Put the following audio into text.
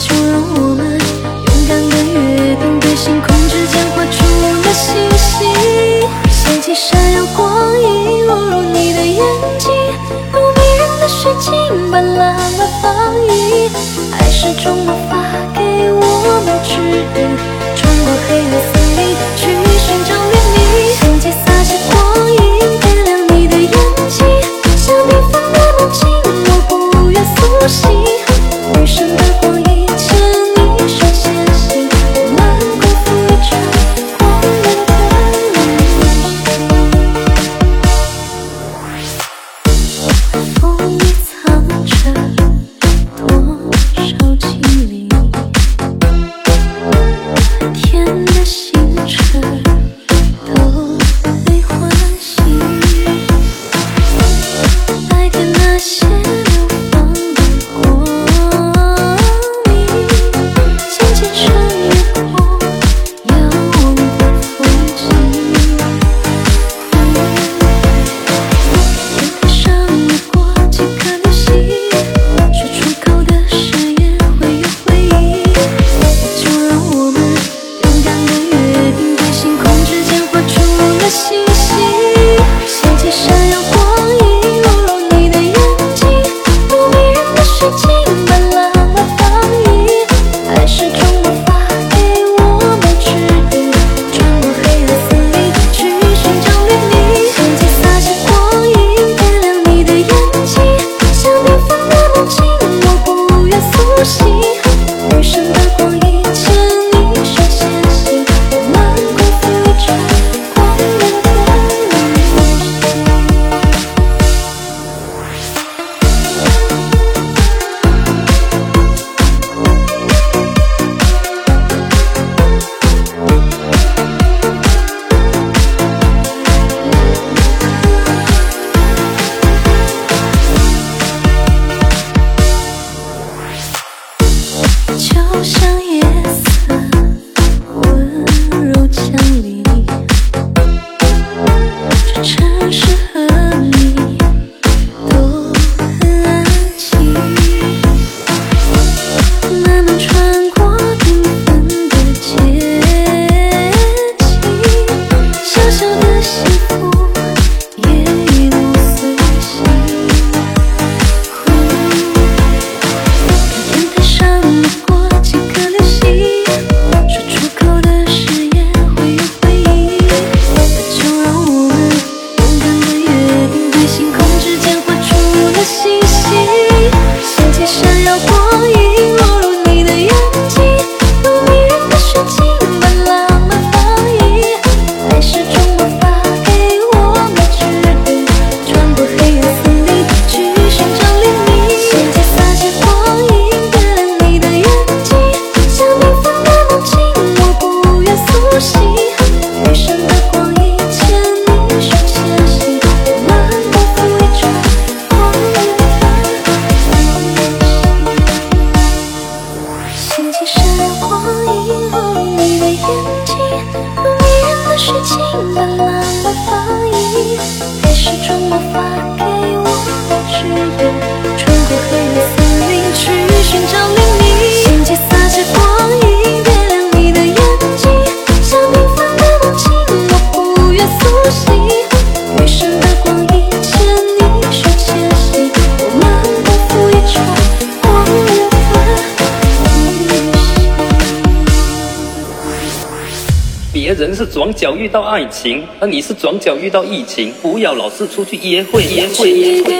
就让我们勇敢的约定，对星空之间画出了星星，想起闪耀光影，落入你的眼睛，如迷人的水晶，斑斓的放映，爱是种魔。角遇到爱情，而你是转角遇到疫情。不要老是出去约会，约会，约会。